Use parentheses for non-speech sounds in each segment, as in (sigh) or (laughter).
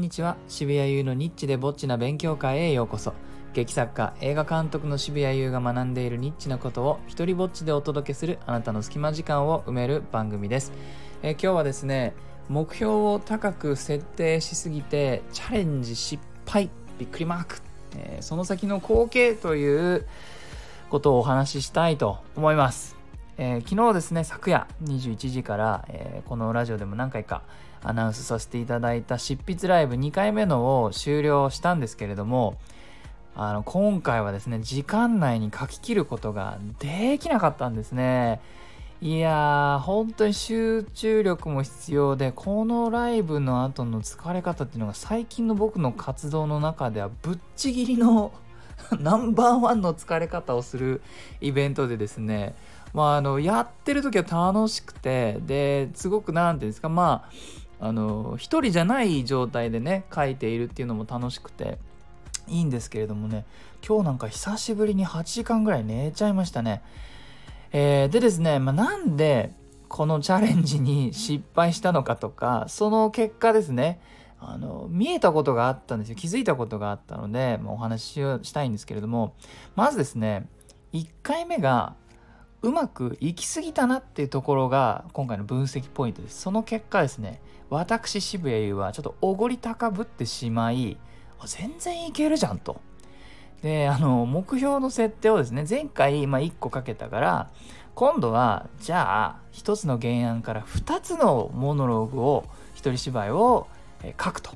んにちは。渋谷優のニッチでぼっちな勉強会へようこそ。劇作家映画監督の渋谷優が学んでいるニッチなことを一人ぼっちでお届けするあなたの隙間時間を埋める番組です、え今日はですね目標を高く設定しすぎてチャレンジ失敗びっくりマーク、えーその先の光景ということをお話ししたいと思います。えー昨日ですね昨夜21時から、えーこのラジオでも何回かアナウンスさせていただいた執筆ライブ2回目のを終了したんですけれどもあの今回はですね時間内に書き切ることができなかったんですね。いやー本当に集中力も必要でこのライブの後の疲れ方っていうのが最近の僕の活動の中ではぶっちぎりの (laughs) ナンバーワンの疲れ方をするイベントでですねまあ、あのやってる時は楽しくてですごく何ていうんですかまああの一人じゃない状態でね書いているっていうのも楽しくていいんですけれどもね今日なんか久しぶりに8時間ぐらい寝ちゃいましたね。えーでですね、まあ、なんでこのチャレンジに失敗したのかとかその結果ですねあの見えたことがあったんですよ気づいたことがあったので、まあお話しをしたいんですけれどもまずですね1回目がうまくいきすぎたなっていうところが今回の分析ポイントですその結果ですね私渋谷優はちょっとおごり高ぶってしまい全然いけるじゃんと。であの目標の設定をですね前回、まあ、1個かけたから今度はじゃあ1つの原案から2つのモノローグを一人芝居を書くと。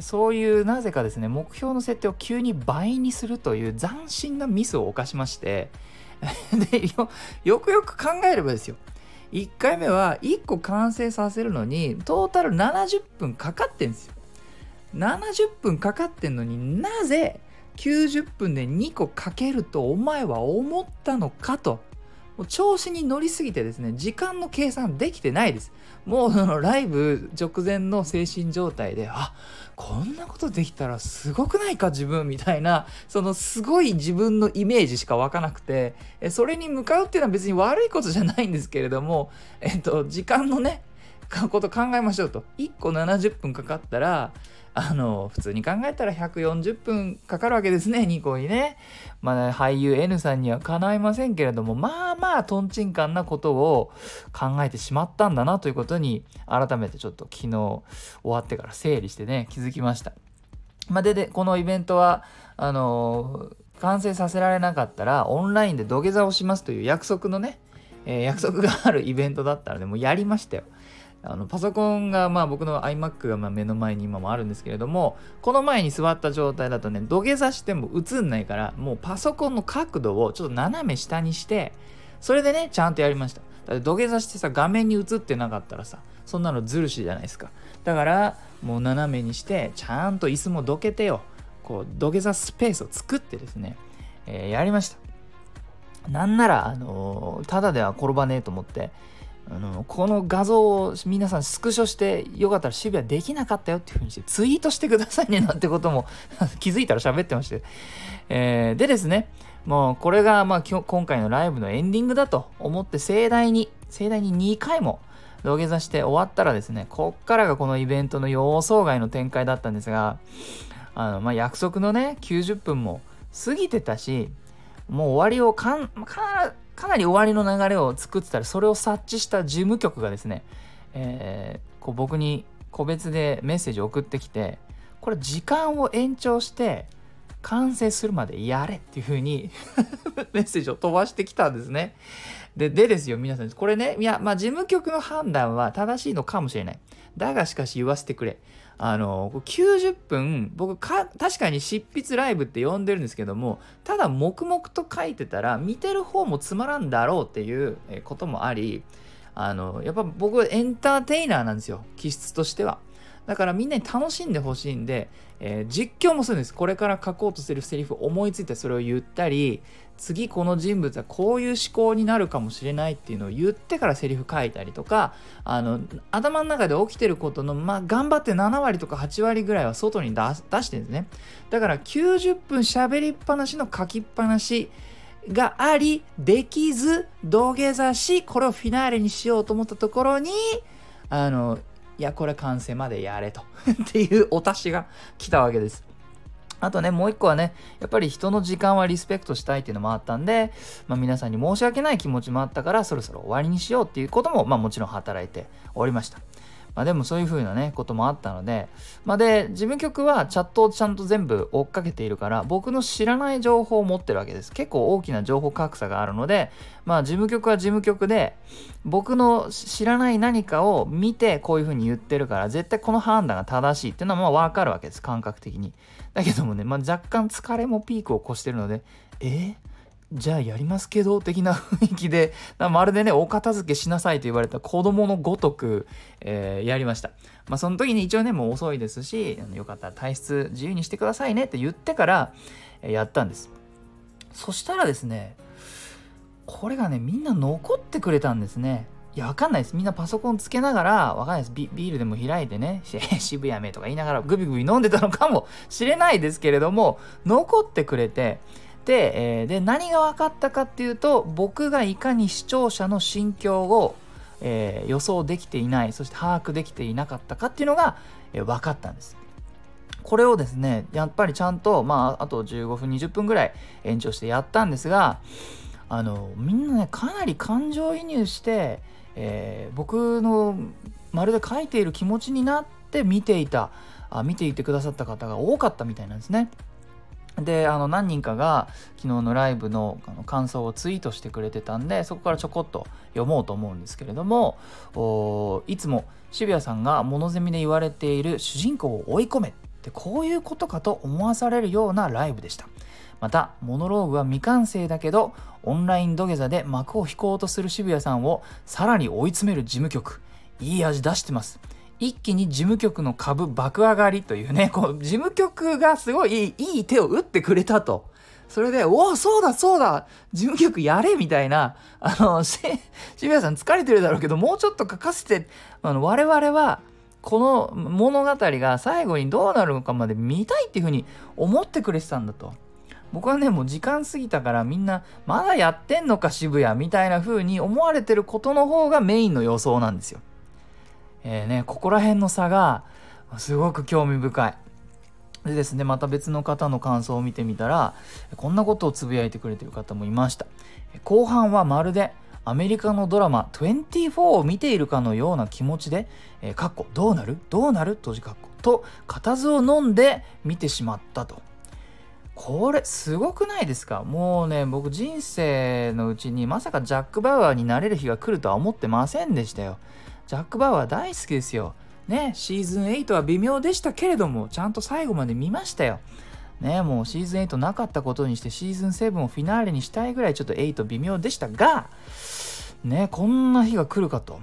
そういうなぜかですね目標の設定を急に倍にするという斬新なミスを犯しまして。(laughs) でよくよく考えればですよ。1回目は1個完成させるのにトータル70分かかってんですよ。70分かかってんのになぜ90分で2個かけるとお前は思ったのかと。もう調子に乗りすぎてですね時間の計算できてないです。もうそのライブ (laughs) 直前の精神状態であこんなことできたらすごくないか自分みたいなそのすごい自分のイメージしか湧かなくてそれに向かうっていうのは別に悪いことじゃないんですけれどもえっと時間のねこと考えましょうと1個70分かかったらあの普通に考えたら140分かかるわけですね2個にねまあ俳優 N さんにはかないませんけれどもまあまあとんちんかんなことを考えてしまったんだなということに改めてちょっと昨日終わってから整理してね気づきました。まあ、ででこのイベントはあの完成させられなかったらオンラインで土下座をしますという約束のね、えー約束があるイベントだったのでもうやりましたよ。あのパソコンがまあ僕の iMac がま目の前に今もあるんですけれどもこの前に座った状態だとね土下座しても映んないからもうパソコンの角度をちょっと斜め下にしてそれでねちゃんとやりました。だって土下座してさ画面に映ってなかったらさそんなのずるしじゃないですか。だからもう斜めにしてちゃんと椅子もどけてよ。こう土下座スペースを作ってですね、えーやりました。なんなら、あのーただでは転ばねえと思ってあのこの画像を皆さんスクショしてよかったら渋谷できなかったよっていう風にしてツイートしてくださいねなんてことも (laughs) 気づいたら喋ってまして、えーでですねもうこれがまあ今日今回のライブのエンディングだと思って盛大に盛大に2回も土下座して終わったらですねこっからがこのイベントの予想外の展開だったんですがあの、まあ、約束のね90分も過ぎてたしもう終わりをかんかなかなり終わりの流れを作ってたらそれを察知した事務局がですね、えーこう僕に個別でメッセージを送ってきてこれ時間を延長して完成するまでやれっていう風に (laughs) メッセージを飛ばしてきたんですね。ででですよ皆さんこれねいやまあ事務局の判断は正しいのかもしれない。だがしかし言わせてくれ。あの90分僕か確かに執筆ライブって呼んでるんですけどもただ黙々と書いてたら見てる方もつまらんだろうっていうこともありあのやっぱ僕エンターテイナーなんですよ気質としては。だからみんなに楽しんでほしいんで、えー実況もするんです。これから書こうとするセリフ思いついてそれを言ったり次この人物はこういう思考になるかもしれないっていうのを言ってからセリフ書いたりとかあの頭の中で起きてることのまあ頑張って7割とか8割ぐらいは外に出してるんですね。だから90分喋りっぱなしの書きっぱなしがありできず土下座しこれをフィナーレにしようと思ったところにあのいやこれ完成までやれと。(laughs) っていうお達しが来たわけです。あとね、もう一個はね、やっぱり人の時間はリスペクトしたいっていうのもあったんで、まあ、皆さんに申し訳ない気持ちもあったから、そろそろ終わりにしようっていうことも、まあ、もちろん働いておりました。まあ、でもそういう風なね、こともあったので、まあ、で、事務局はチャットをちゃんと全部追っかけているから、僕の知らない情報を持ってるわけです。結構大きな情報格差があるので、まあ、事務局は事務局で、僕の知らない何かを見て、こういう風に言ってるから、絶対この判断が正しいっていうのはまあわかるわけです、感覚的に。だけどもね、まあ、若干疲れもピークを越してるので、えー？じゃあやりますけど的な雰囲気で (laughs) まるでねお片付けしなさいと言われた子供のごとく、えー、やりましたまあその時に一応ねもう遅いですしよかったら体質自由にしてくださいねって言ってから、え、やったんですそしたらですねこれがねみんな残ってくれたんですねいや、わかんないです。みんなパソコンつけながら、わかんないですビ。ビールでも開いてね、(laughs) 渋谷めとか言いながらグビグビ飲んでたのかもしれないですけれども、残ってくれて、えー、で何が分かったかっていうと僕がいかに視聴者の心境を、えー、予想できていないそして把握できていなかったかっていうのが、えー、分かったんです。これをですねやっぱりちゃんと、まあ、あと15分20分ぐらい延長してやったんですがあのみんなねかなり感情移入して、えー、僕のまるで書いている気持ちになって見ていたあ見ていてくださった方が多かったみたいなんですね。であの何人かが昨日のライブの感想をツイートしてくれてたんでそこからちょこっと読もうと思うんですけれどもいつも渋谷さんが物ゼミで言われている主人公を追い込めってこういうことかと思わされるようなライブでした。またモノローグは未完成だけどオンライン土下座で幕を引こうとする渋谷さんをさらに追い詰める事務局。いい味出してます。一気に事務局の株爆上がりというね、(laughs) こう、事務局がすごいいい手を打ってくれたと。それで、おお、そうだ、そうだ、事務局やれみたいな、あの、渋谷さん疲れてるだろうけど、もうちょっと書かせて、あの、我々は、この物語が最後にどうなるのかまで見たいっていうふうに思ってくれてたんだと。僕はね、もう時間過ぎたからみんな、まだやってんのか渋谷みたいな風に思われてることの方がメインの予想なんですよ。えー、ね、ここら辺の差がすごく興味深い。でですね、また別の方の感想を見てみたら、こんなことをつぶやいてくれてる方もいました。後半はまるでアメリカのドラマ24を見ているかのような気持ちで、えー、かっこどうなる？どうなる？閉じかっこと固唾を飲んで見てしまったと。これすごくないですか？もうね僕人生のうちにまさかジャック・バウアーになれる日が来るとは思ってませんでしたよ。ジャック・バーは大好きですよ。ね、シーズン8は微妙でしたけれども、ちゃんと最後まで見ましたよ。ね、もうシーズン8なかったことにしてシーズン7をフィナーレにしたいぐらいちょっと8微妙でしたが、ね、こんな日が来るかと。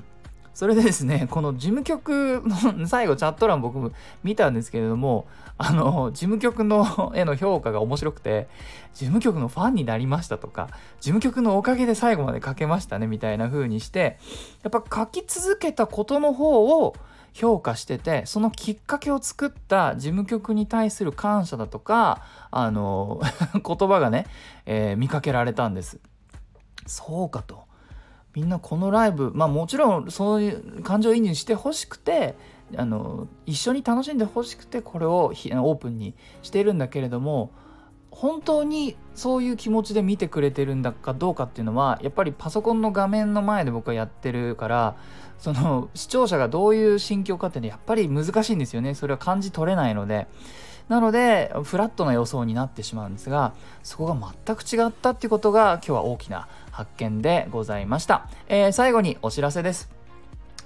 それでですね、(laughs) この事務局の (laughs) 最後チャット欄僕も見たんですけれども、あの、事務局のへの評価が面白くて、事務局のファンになりましたとか、事務局のおかげで最後まで書けましたねみたいな風にして、やっぱ書き続けたことの方を評価してて、そのきっかけを作った事務局に対する感謝だとか、あの、(laughs) 言葉がね、えー、見かけられたんです。そうかと。みんなこのライブまあもちろんそういう感情移入してほしくてあの一緒に楽しんでほしくてこれをオープンにしてるんだけれども本当にそういう気持ちで見てくれてるんだかどうかっていうのはやっぱりパソコンの画面の前で僕はやってるからその視聴者がどういう心境かっていうのはやっぱり難しいんですよね。それは感じ取れないので。なのでフラットな予想になってしまうんですがそこが全く違ったっていうことが今日は大きな発見でございました、えー、最後にお知らせです。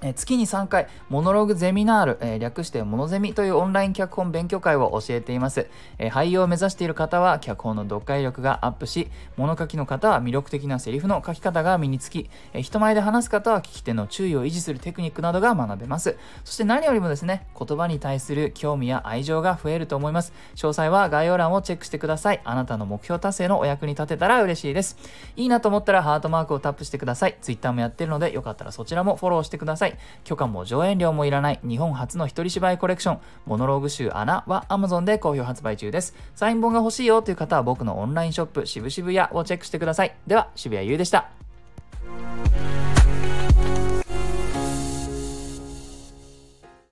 月に3回、モノログゼミナール、えー、略してモノゼミというオンライン脚本勉強会を教えています、えー、俳優を目指している方は脚本の読解力がアップし、物書きの方は魅力的なセリフの書き方が身につき、えー、人前で話す方は聞き手の注意を維持するテクニックなどが学べます。そして何よりもですね、言葉に対する興味や愛情が増えると思います。詳細は概要欄をチェックしてください。あなたの目標達成のお役に立てたら嬉しいです。いいなと思ったらハートマークをタップしてください。Twitter もやってるので、よかったらそちらもフォローしてくださいさい。許可も上演料もいらない日本初の一人芝居コレクション、モノローグ集穴は Amazon で好評発売中です。サイン本が欲しいよという方は僕のオンラインショップ渋々屋をチェックしてください。では、渋谷優でした。